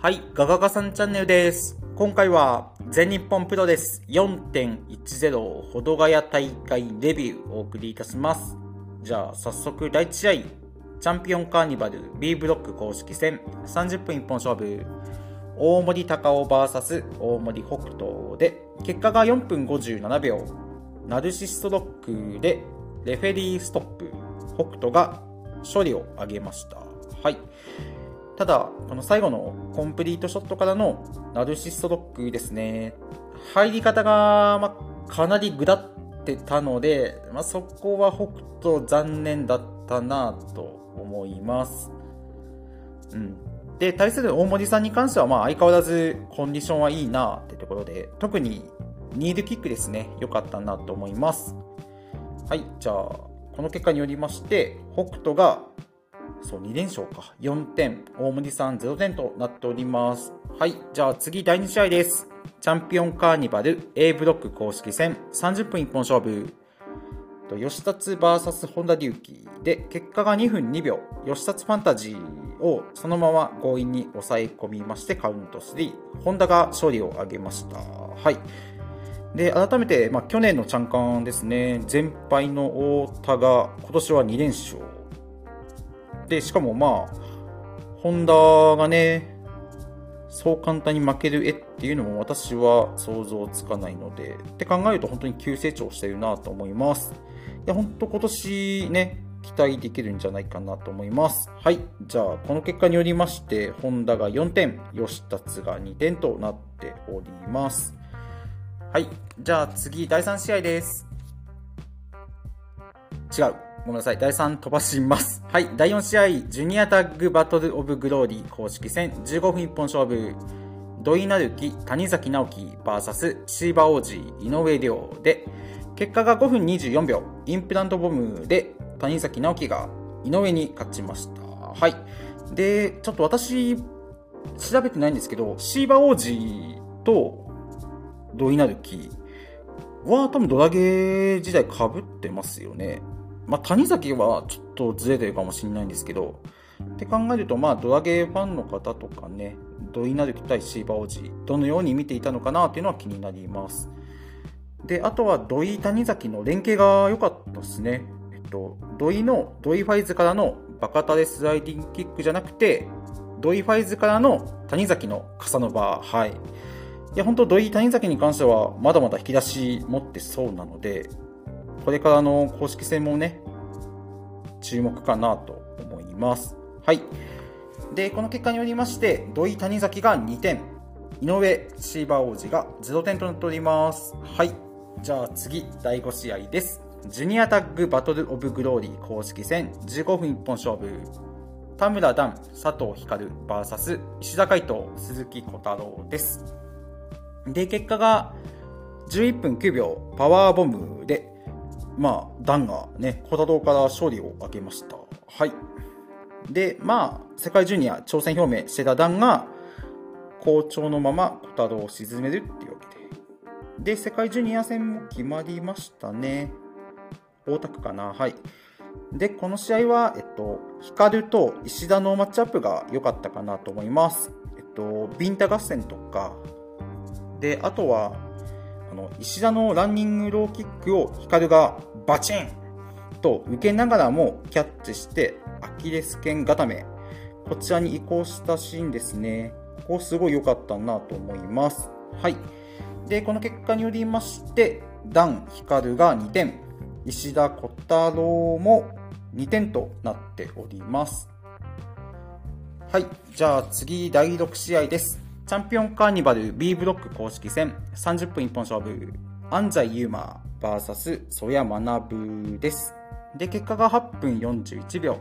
はい、ガガガさんチャンネルです。今回は全日本プロレス4.10ほどがや大会レビューをお送りいたします。じゃあ早速第1試合、チャンピオンカーニバル B ブロック公式戦30分一本勝負、大森高尾 VS 大森北斗で、結果が4分57秒、ナルシストロックでレフェリーストップ、北斗が勝利を挙げました。はい。ただ、この最後のコンプリートショットからのナルシストロックですね。入り方が、ま、かなりぐだってたので、まあ、そこは北斗残念だったなと思います。うん。で、対する大森さんに関しては、まあ、相変わらずコンディションはいいなってところで、特にニールキックですね、良かったなと思います。はい、じゃあ、この結果によりまして、北斗がそう、2連勝か。4点。大森さん0点となっております。はい。じゃあ次、第2試合です。チャンピオンカーニバル A ブロック公式戦30分一本勝負。と吉達 VS 本田隆起で、結果が2分2秒。吉達ファンタジーをそのまま強引に抑え込みまして、カウント3。本田が勝利を挙げました。はい。で、改めて、まあ、去年のチャンカンですね。全敗の太田が今年は2連勝。で、しかもまあ、ホンダがね、そう簡単に負ける絵っていうのも私は想像つかないので、って考えると本当に急成長してるなと思います。いや、本当今年ね、期待できるんじゃないかなと思います。はい。じゃあ、この結果によりまして、ホンダが4点、吉達が2点となっております。はい。じゃあ次、第3試合です。違う。ごめんなさい。第3飛ばします。はい。第4試合、ジュニアタッグバトルオブグローリー公式戦15分一本勝負。土井成樹、谷崎直樹 VS シーバ王子、井上亮で、結果が5分24秒。インプラントボムで谷崎直樹が井上に勝ちました。はい。で、ちょっと私、調べてないんですけど、シーバ王子と土井成樹は多分ドラゲー時代被ってますよね。まあ、谷崎はちょっとずれてるかもしれないんですけど、って考えると、まあ、ドラゲーファンの方とかね、土井成樹対シーバ王子、どのように見ていたのかなっていうのは気になります。で、あとは土井谷崎の連携が良かったですね。えっと、土井の、土井ファイズからのバカタレスライディングキックじゃなくて、土井ファイズからの谷崎の傘のバー、はい。いや、本当土井谷崎に関しては、まだまだ引き出し持ってそうなので、これからの公式戦もね、注目かなと思います。はい。で、この結果によりまして、土井谷崎が2点、井上シーバー王子が0点となっております。はい。じゃあ次、第5試合です。ジュニアタッグバトルオブグローリー公式戦15分一本勝負。田村段、佐藤光 VS 石田海斗、鈴木小太郎です。で、結果が11分9秒パワーボムで、まあ、ダンがね、小太郎から勝利を挙げました。はい。で、まあ、世界ジュニア挑戦表明してたダンが、好調のまま小太郎を沈めるっていうわけで。で、世界ジュニア戦も決まりましたね。大田区かな。はい。で、この試合は、えっと、ヒカルと石田のマッチアップが良かったかなと思います。えっと、ビンタ合戦とか、で、あとは、あの石田のランニングローキックをヒカルがバチンと受けながらもキャッチしてアキレス腱固め。こちらに移行したシーンですね。ここすごい良かったなと思います。はい。でこの結果によりましてダン・ヒカルが2点。石田小太郎も2点となっております。はい。じゃあ次第6試合です。チャンピオンカーニバル B ブロック公式戦30分一本勝負安西優馬 VS 曽谷学です。で、結果が8分41秒。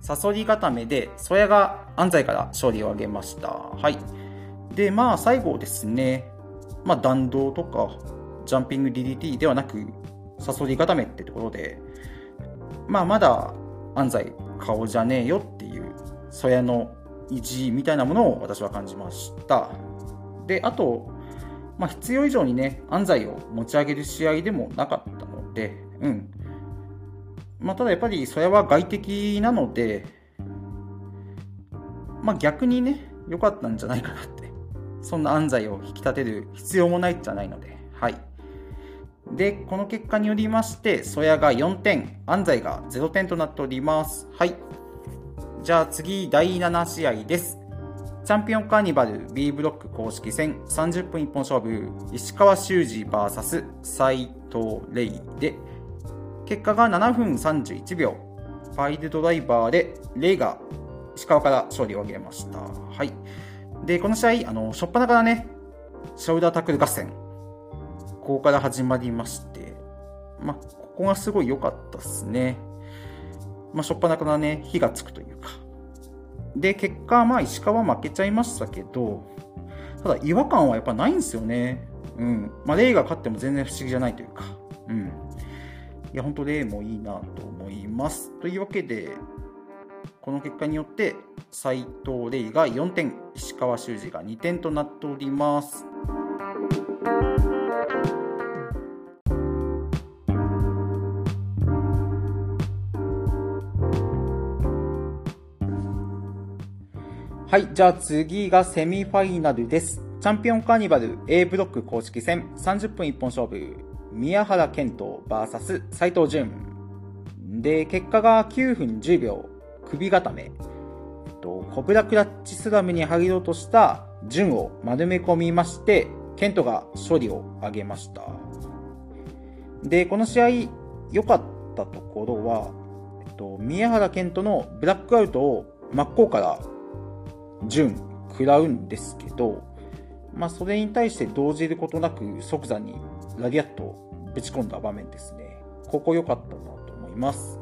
サソリ固めで曽谷が安西から勝利を挙げました。はい。で、まあ最後ですね、まあ弾道とかジャンピング DDT ではなくサソリ固めってところで、まあまだ安西顔じゃねえよっていう曽谷の意地みたいなものを私は感じました。で、あと、まあ、必要以上にね、安西を持ち上げる試合でもなかったので、うん。まあ、ただやっぱりそれは外敵なので、まあ、逆にね、良かったんじゃないかなって。そんな安西を引き立てる必要もないじゃないので、はい。で、この結果によりまして、曽谷が4点、安西が0点となっております。はい。じゃあ次、第7試合です。チャンピオンカーニバル B ブロック公式戦30分一本勝負、石川修司 VS 斎藤レイで、結果が7分31秒、ファイルドライバーでレイが石川から勝利を挙げました。はい。で、この試合、あの、初っ端からね、ショルダータックル合戦、ここから始まりまして、ま、ここがすごい良かったですね。まあ、初っ端からね、火がつくというか。で、結果、まあ、石川負けちゃいましたけど、ただ、違和感はやっぱないんですよね。うん。まあ、レイが勝っても全然不思議じゃないというか。うん。いや、本当レイもいいなと思います。というわけで、この結果によって斉藤玲が4点石川修司が2点となっておりますはいじゃあ次がセミファイナルです。チャンピオンカーニバル A ブロック公式戦30分一本勝負。宮原健人 VS 斉藤潤。で結果が9分10秒。首固め、と、コブラクラッチスラムに入ろうとした順を丸め込みまして、ケントが勝利を挙げました。で、この試合、良かったところは、えっと、宮原健人のブラックアウトを真っ向から順食らうんですけど、まあ、それに対して動じることなく即座にラディアットをぶち込んだ場面ですね。ここ良かったなと思います。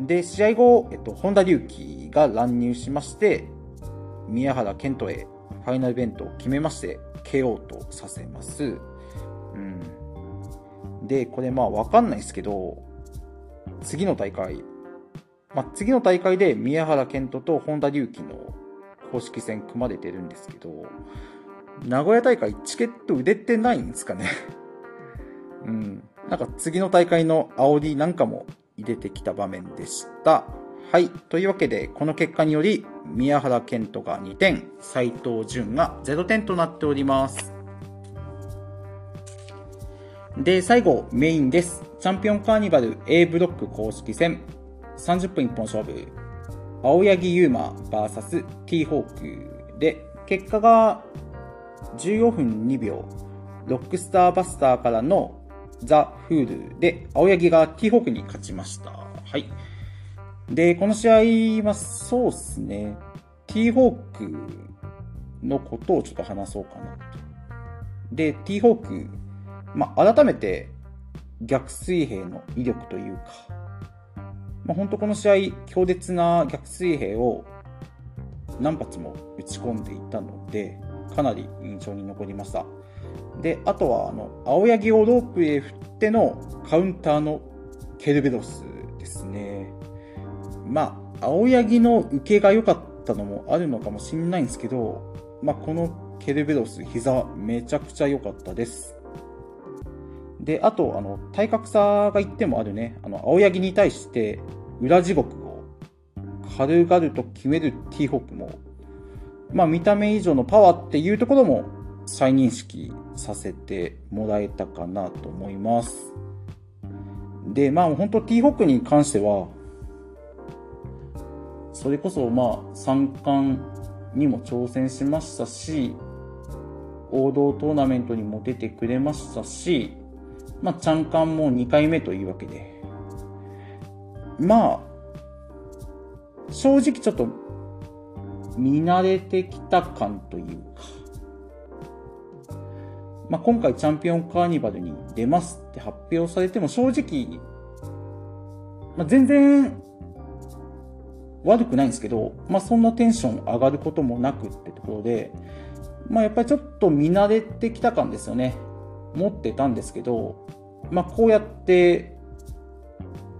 で、試合後、えっと、本田隆起が乱入しまして、宮原健人へファイナルベントを決めまして、KO とさせます。うん。で、これまあわかんないですけど、次の大会、まあ、次の大会で宮原健人と本田隆起の公式戦組まれてるんですけど、名古屋大会チケット売れてないんですかね うん。なんか次の大会の煽りなんかも入れてきた場面でした。はい。というわけで、この結果により、宮原健人が2点、斉藤淳が0点となっております。で、最後、メインです。チャンピオンカーニバル A ブロック公式戦、30分一本勝負、青柳優馬 VS T ホークで、結果が15分2秒、ロックスターバスターからのザ・フールで、青柳がティーホークに勝ちました。はい。で、この試合はそうっすね、ティーホークのことをちょっと話そうかなと。で、ティーホーク、まあ、改めて逆水平の威力というか、まあ、本当この試合、強烈な逆水平を何発も打ち込んでいたので、かなり印象に残りました。で、あとは、あの、青柳をロープへ振ってのカウンターのケルベロスですね。まあ、青柳の受けが良かったのもあるのかもしれないんですけど、まあ、このケルベロス、膝めちゃくちゃ良かったです。で、あと、あの、体格差が言ってもあるね、あの、青柳に対して裏地獄を軽々と決めるティーホップも、まあ、見た目以上のパワーっていうところも再認識させてもらえたかなと思います。で、まあ本当 T ホックに関しては、それこそまあ三冠にも挑戦しましたし、王道トーナメントにも出てくれましたし、まあ、チャンカンも2回目というわけで、まあ、正直ちょっと見慣れてきた感というか、まあ、今回チャンピオンカーニバルに出ますって発表されても正直、まあ、全然悪くないんですけど、まあ、そんなテンション上がることもなくってところで、まあ、やっぱりちょっと見慣れてきた感ですよね。持ってたんですけど、まあ、こうやって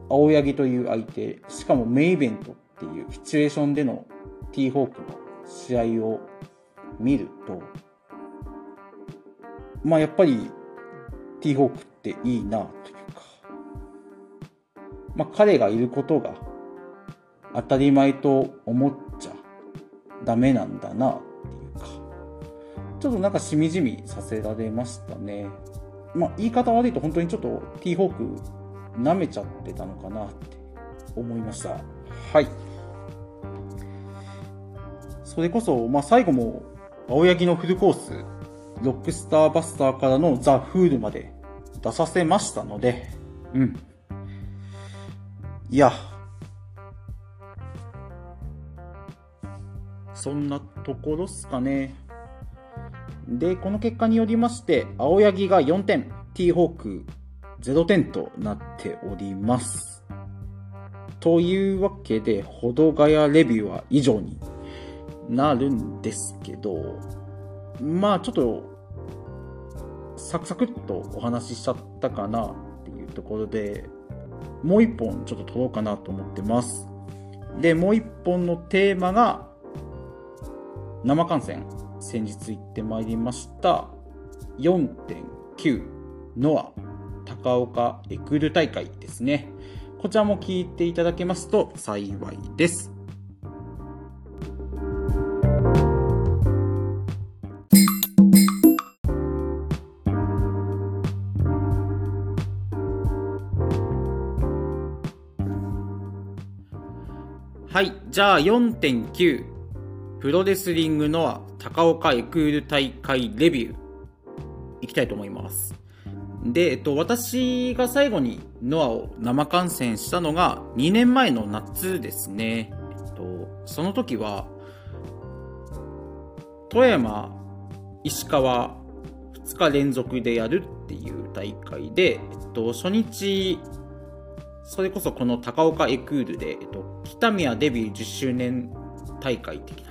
青柳という相手、しかもメイイベントっていうシチュエーションでのティーホークの試合を見ると、まあやっぱりティーホークっていいなというか、まあ彼がいることが当たり前と思っちゃダメなんだな、ちょっとなんかしみじみさせられましたね。まあ、言い方悪いと本当にちょっと T ホーク舐めちゃってたのかなって思いました。はい。それこそ、まあ、最後も青柳のフルコース、ロックスターバスターからのザ・フールまで出させましたので、うん。いや、そんなところっすかね。で、この結果によりまして、青柳が4点、T ホーク0点となっております。というわけで、ほどがやレビューは以上になるんですけど、まあちょっと、サクサクっとお話ししちゃったかなっていうところで、もう一本ちょっと撮ろうかなと思ってます。で、もう一本のテーマが、生観戦。先日行ってまいりました。4.9ノア高岡エクル大会ですね。こちらも聞いていただけますと幸いです。はい。じゃあ4.9。プロレスリングノア高岡エクール大会レビュー。いきたいと思います。で、えっと、私が最後にノアを生観戦したのが2年前の夏ですね。えっと、その時は、富山、石川、2日連続でやるっていう大会で、えっと、初日、それこそこの高岡エクールで、えっと、北宮デビュー10周年大会的な。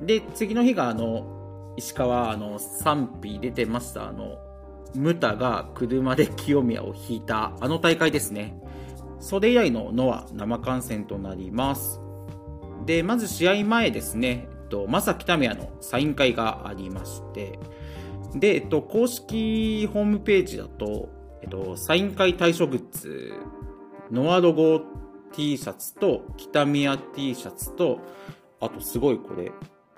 で、次の日が、あの、石川、あの、賛否出てました、あの、ムタが車で清宮を引いた、あの大会ですね。それ以来のノア生観戦となります。で、まず試合前ですね、えっと、まさ北宮のサイン会がありまして、で、えっと、公式ホームページだと、えっと、サイン会対象グッズ、ノアロゴ T シャツと、北宮 T シャツと、あとすごいこれ、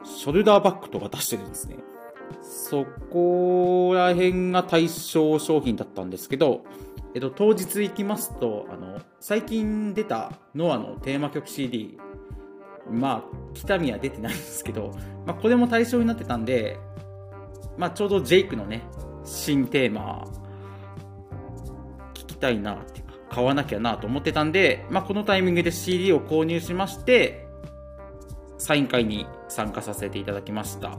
ショルダーバッグとか出してるんですね。そこら辺が対象商品だったんですけど、えっと、当日行きますと、あの、最近出たノアのテーマ曲 CD、まあ、北見は出てないんですけど、まあ、これも対象になってたんで、まあ、ちょうどジェイクのね、新テーマ、聞きたいなっていうか、買わなきゃなと思ってたんで、まあ、このタイミングで CD を購入しまして、サイン会に参加させていただきました。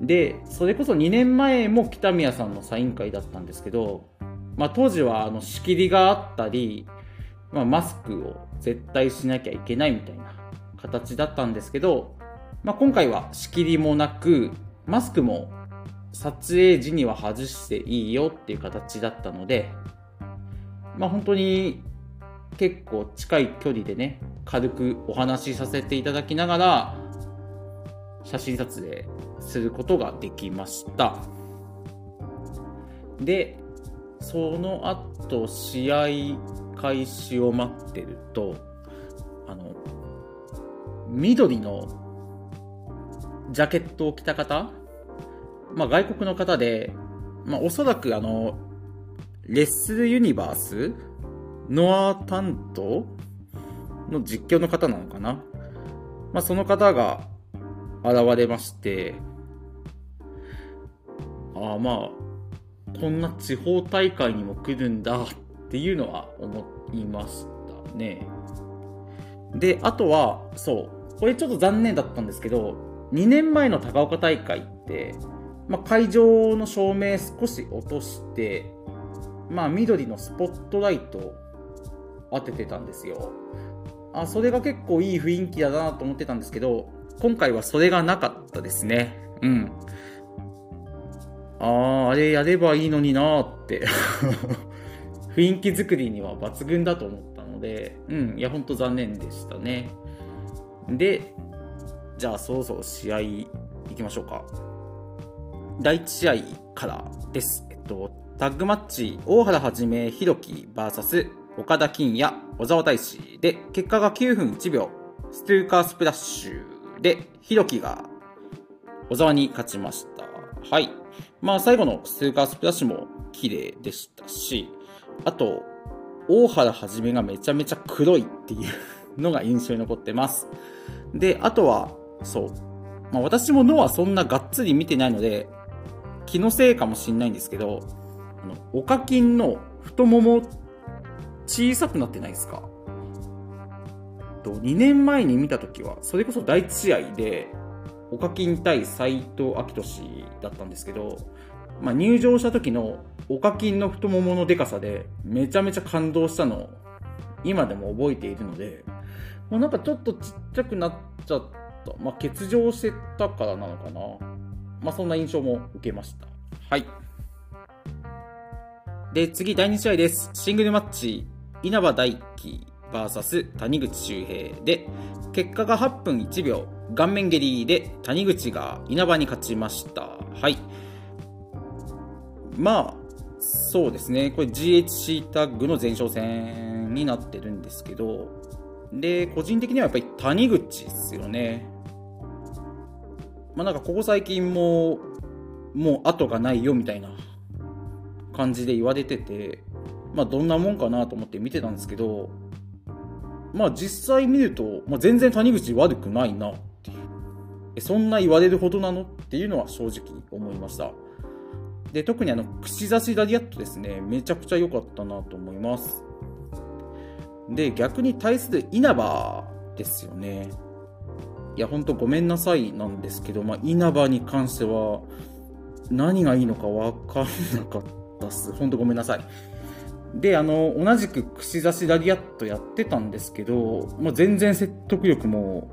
で、それこそ2年前も北宮さんのサイン会だったんですけど、まあ、当時はあの仕切りがあったり、まあ、マスクを絶対しなきゃいけないみたいな形だったんですけど、まあ、今回は仕切りもなく、マスクも撮影時には外していいよっていう形だったので、まあ、本当に結構近い距離でね、軽くお話しさせていただきながら、写真撮影することができました。で、その後、試合開始を待ってると、あの、緑のジャケットを着た方、まあ、外国の方で、まあ、おそらくあの、レッスルユニバースノア担当の実況の方なのかなまあ、その方が現れまして、ああまあ、こんな地方大会にも来るんだっていうのは思いましたね。で、あとは、そう、これちょっと残念だったんですけど、2年前の高岡大会って、まあ、会場の照明少し落として、まあ、緑のスポットライトを当ててたんですよ。あ、それが結構いい雰囲気だなと思ってたんですけど、今回はそれがなかったですね。うん。ああ、あれやればいいのになーって 雰囲気作りには抜群だと思ったので、うん、いや、ほんと残念でしたね。で、じゃあそろそろ試合行きましょうか。第1試合からです。えっと、タッグマッチ、大原はじめ、ひろき VS 岡田金也、小沢大志で、結果が9分1秒、ストゥーカースプラッシュで、ひろきが小沢に勝ちました。はい。まあ最後のスーカースプラッシュも綺麗でしたし、あと、大原はじめがめちゃめちゃ黒いっていうのが印象に残ってます。で、あとは、そう。まあ私も脳はそんながっつり見てないので、気のせいかもしんないんですけど、あの、おかきんの太もも小さくなってないですか？と2年前に見た時は、それこそ第1試合で、オカキン対斎藤明俊だったんですけど、まあ、入場した時のオカキンの太もものでかさでめちゃめちゃ感動したのを今でも覚えているので、もうなんかちょっとちっちゃくなっちゃった。まあ、欠場してたからなのかな。まあ、そんな印象も受けました。はい。で、次、第2試合です。シングルマッチ、稲葉大輝 VS 谷口周平で、結果が8分1秒、顔面蹴りで谷口が稲葉に勝ちました。はい。まあ、そうですね。これ GHC タッグの前哨戦になってるんですけど、で、個人的にはやっぱり谷口ですよね。まあなんかここ最近も、もう後がないよみたいな感じで言われてて、まあどんなもんかなと思って見てたんですけど、まあ実際見ると、まあ、全然谷口悪くないなっていう。そんな言われるほどなのっていうのは正直思いました。で、特にあの、串刺しラリアットですね、めちゃくちゃ良かったなと思います。で、逆に対する稲葉ですよね。いや、ほんとごめんなさいなんですけど、まあ、稲葉に関しては、何がいいのか分かんなかったっす。ほんとごめんなさい。で、あの、同じく串刺しラリアットやってたんですけど、まあ、全然説得力も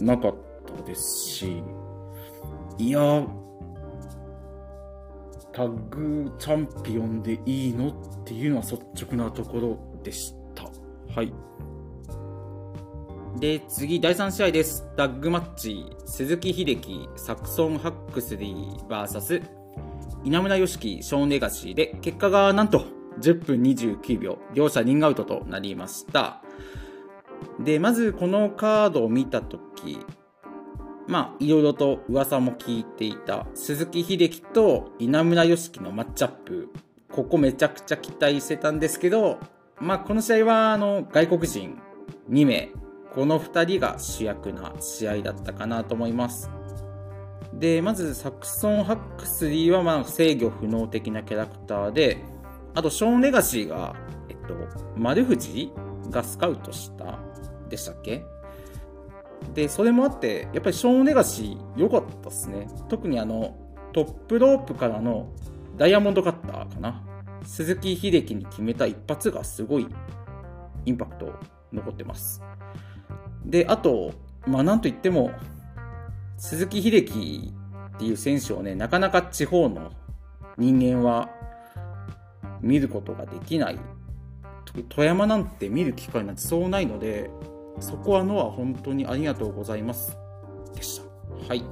なかったですし、いや、タッグチャンピオンでいいのっていうのは率直なところでした。はい。で、次、第3試合です。タッグマッチ、鈴木秀樹、サクソン・ハックスリー VS 稲村良樹、ショーン・レガシーで、結果がなんと10分29秒、両者リングアウトとなりました。で、まずこのカードを見たとき、まあ、いろいろと噂も聞いていた鈴木秀樹と稲村良樹のマッチアップ、ここめちゃくちゃ期待してたんですけど、まあ、この試合は、あの、外国人2名、この2人が主役な試合だったかなと思います。で、まず、サクソン・ハックスリーは、ま、制御不能的なキャラクターで、あと、ショーン・レガシーが、えっと、丸藤がスカウトしたでしたっけ？で、それもあって、やっぱりショーン・レガシー良かったっすね。特にあの、トップロープからのダイヤモンドカッターかな。鈴木秀樹に決めた一発がすごいインパクト残ってます。で、あと、まあなんといっても、鈴木秀樹っていう選手をね、なかなか地方の人間は見ることができない。富山なんて見る機会なんてそうないので、そこはノア本当にありがとうございます。でした。はい。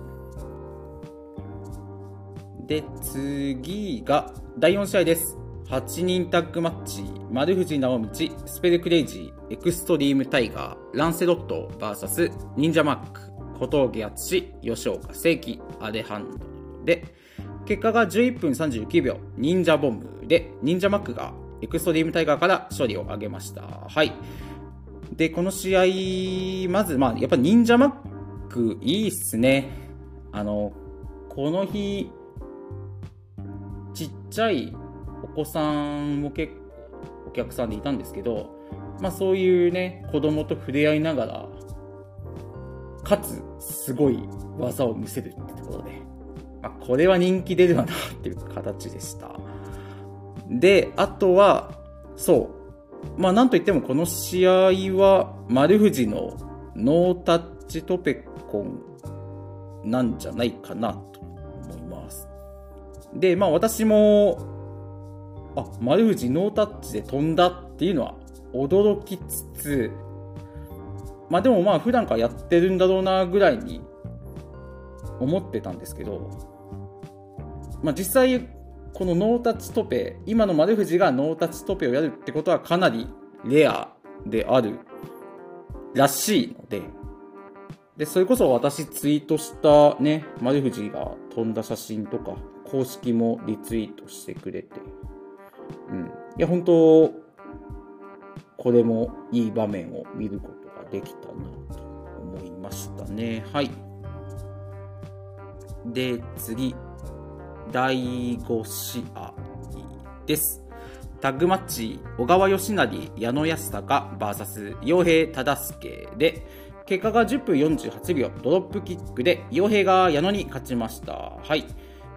で、次が第4試合です。8人タッグマッチ、丸藤直道、スペル・クレイジー、エクストリームタイガー、ランセロット VS 忍者マック、小峠篤司、吉岡世起、アレハンドロで、結果が11分39秒、忍者ボムで、忍者マックがエクストリームタイガーから勝利を挙げました。はい。で、この試合、まず、まあ、やっぱ忍者マックいいっすね。あの、この日、ちっちゃいお子さんも結構お客さんでいたんですけど、まあそういうね、子供と触れ合いながら、かつ、すごい技を見せるってところで、まあ、これは人気出るわなっていう形でした。で、あとは、そう。まあ、なんといってもこの試合は、丸藤のノータッチトペコンなんじゃないかなと思います。で、まあ私も、あ、丸藤ノータッチで飛んだっていうのは驚きつつ、まあでもまあ普段からやってるんだろうなぐらいに思ってたんですけど、まあ実際このノータッチトペ、今の丸藤がノータッチトペをやるってことはかなりレアであるらしいので、で、それこそ私ツイートしたね、丸藤が飛んだ写真とか、公式もリツイートしてくれて、うん。いや、本当これもいい場面を見ることができたなと思いましたね。はい。で、次、第5試合です。タッグマッチ、小川義成、矢野康隆 VS 洋平忠介で、結果が10分48秒、ドロップキックで、洋平が矢野に勝ちました。はい。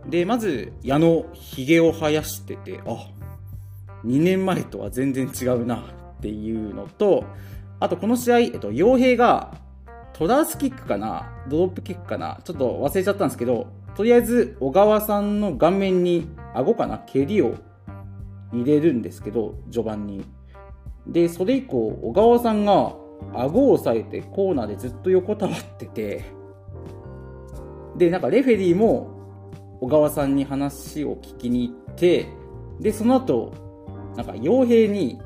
で、まず、矢野、髭を生やしてて、あ、2年前とは全然違うなっていうのと、あとこの試合、えっと、洋平がトラースキックかなドロップキックかなちょっと忘れちゃったんですけど、とりあえず小川さんの顔面に顎かな？蹴りを入れるんですけど、序盤に。で、それ以降、小川さんが顎を押さえてコーナーでずっと横たわってて、で、なんかレフェリーも小川さんに話を聞きに行って、で、その後、なんか傭兵に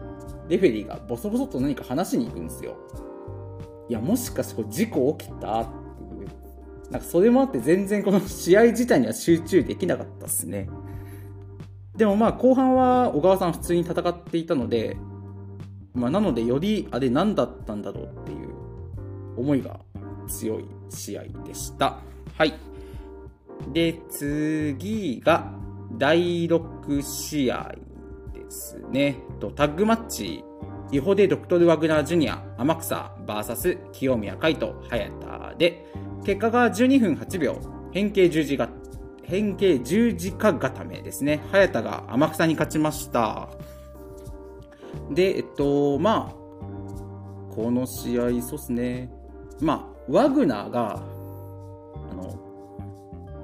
レフェリーがボソボソと何か話しに行くんですよ。いや、もしかしてこれ事故起きた？っ。なんかそれもあって全然この試合自体には集中できなかったっすね。でもまあ後半は小川さん普通に戦っていたので、まあ、なのでよりあれ何だったんだろうっていう思いが強い試合でした。はい。で、次が第6試合ですね。とタッグマッチ、イホデ・ドクトル・ワグナー・ジュニア、天草 VS 清宮海斗、早田で、結果が12分8秒、変形十字が変形十字架固めですね。早田が天草に勝ちました。で、えっと、まあ、この試合、そうっすね。まあ、ワグナーが、あの、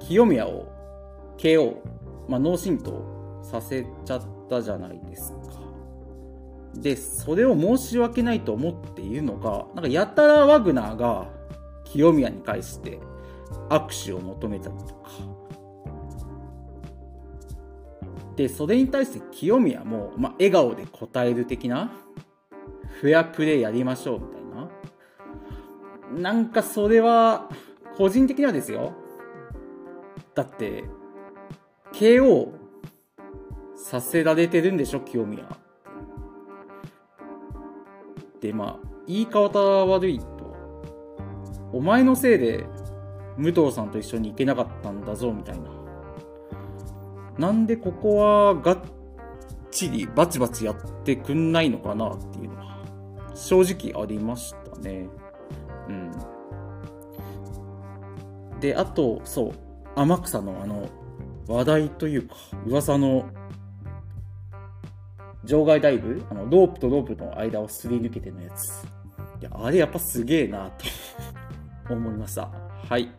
清宮を KO、まあ、脳震盪させちゃったじゃないですか。で、それを申し訳ないと思っているのが、なんかやたらワグナーが清宮に対して握手を求めたりとか、で、それに対して清宮も、まあ、笑顔で答える的な、フェアプレーやりましょうみたいな。なんかそれは、個人的にはですよ。だって、KO させられてるんでしょ、清宮。で、まあ、言い方悪い、お前のせいで武藤さんと一緒に行けなかったんだぞ、みたいな。なんでここはがっちりバチバチやってくんないのかなっていうのは正直ありましたね。うん。で、あと、そう、天草のあの話題というか噂の場外ダイブ？あのロープとロープの間をすり抜けてのやつ。いや、あれやっぱすげえなと思いました。はい。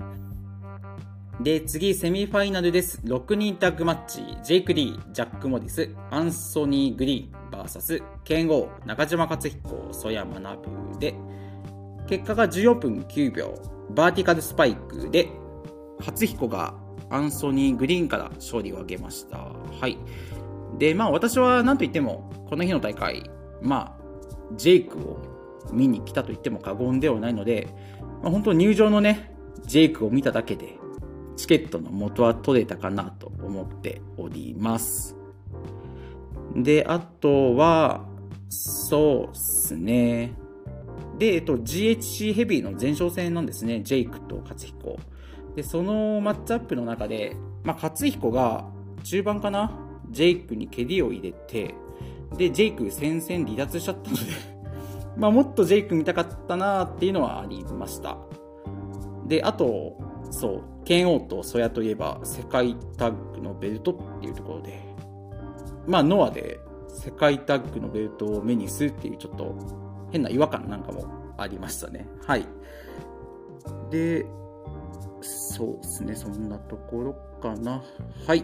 で、次、セミファイナルです。6人タッグマッチ、ジェイク・リー、ジャック・モディス、アンソニー・グリーン、VS、ケン・ゴー、中島克彦、曽山学で、結果が14分9秒、バーティカルスパイクで、克彦がアンソニー・グリーンから勝利を挙げました。はい。で、まあ私は何と言っても、この日の大会、まあ、ジェイクを見に来たと言っても過言ではないので、まあ、本当入場のね、ジェイクを見ただけで、チケットの元は取れたかなと思っております。で、あとは、そうっすね。で、えっと、GHC ヘビーの前哨戦なんですね。ジェイクと勝彦。で、そのマッチアップの中で、まあ、勝彦が中盤かな？ジェイクに蹴りを入れて、で、ジェイク戦線離脱しちゃったのでまあ、もっとジェイク見たかったなっていうのはありました。で、あと、そう、剣王とソヤといえば世界タッグのベルトっていうところで、まあ、ノアで世界タッグのベルトを目にするっていうちょっと変な違和感なんかもありましたね。はい。で、そうですね、そんなところかな。はい。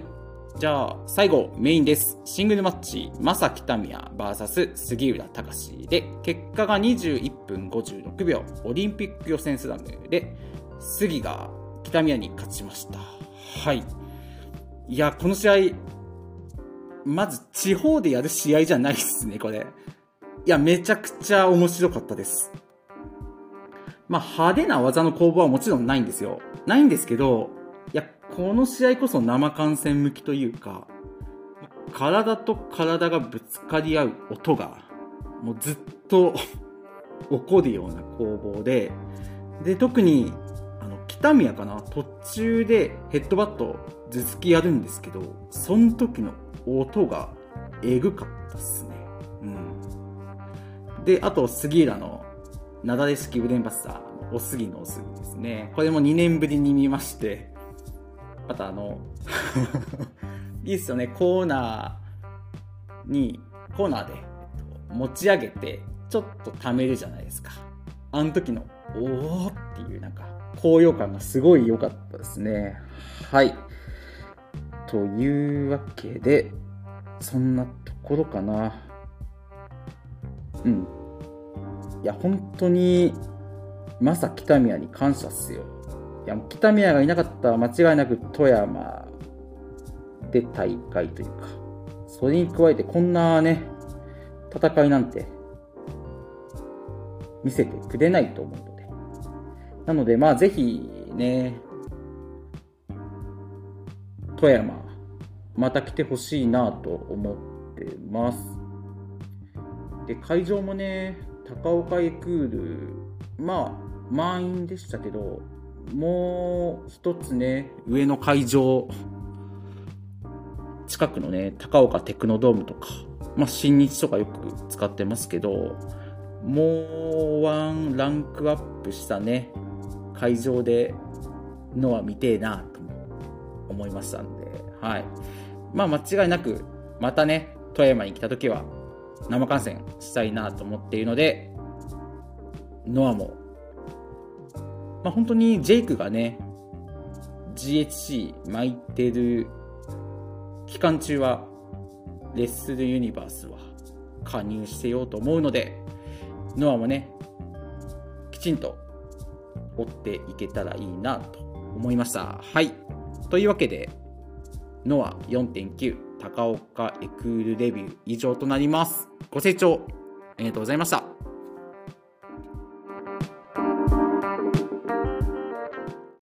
じゃあ、最後、メインです。シングルマッチ、正木民也 VS 杉浦隆で、結果が21分56秒、オリンピック予選スラムで、杉が北宮に勝ちました。はい。いや、この試合、まず地方でやる試合じゃないですね、これ。いや、めちゃくちゃ面白かったです。まあ、派手な技の攻防はもちろんないんですよ。ないんですけど、いや、この試合こそ生観戦向きというか、体と体がぶつかり合う音が、もうずっと 起こるような攻防で、で、特に、あの、北宮かな途中でヘッドバット頭突きやるんですけど、その時の音がえぐかったっすね。うん。で、あと、杉浦の、なだれ式ブレンバスター、おすぎのおすぎですね。これも2年ぶりに見まして、またあの いいっすよね、コーナーに、コーナーで持ち上げて、ちょっと溜めるじゃないですか。あの時の、おーっていうなんか、高揚感がすごい良かったですね。はい。というわけで、そんなところかな。うん。いや、本当に、まさ北宮に感謝っすよ。いや、北宮がいなかったら間違いなく富山で大会というか、それに加えてこんなね、戦いなんて見せてくれないと思うので。なので、まあぜひね、富山、また来てほしいなと思ってます。で、会場もね、高岡エクール、まあ、満員でしたけど、もう一つね、上の会場、近くのね、高岡テクノドームとか、まあ、新日とかよく使ってますけど、もうワンランクアップしたね、会場でのは見てえなと思いましたんで、はい。まあ間違いなく、またね、富山に来た時は生観戦したいなと思っているので、ノアも、まあ本当にジェイクがね、GHC 巻いてる期間中はレッスルユニバースは加入してようと思うので、ノアもね、きちんと追っていけたらいいなと思いました。はい。というわけで、ノア4.9高岡エクールレビュー以上となります。ご清聴ありがとうございました。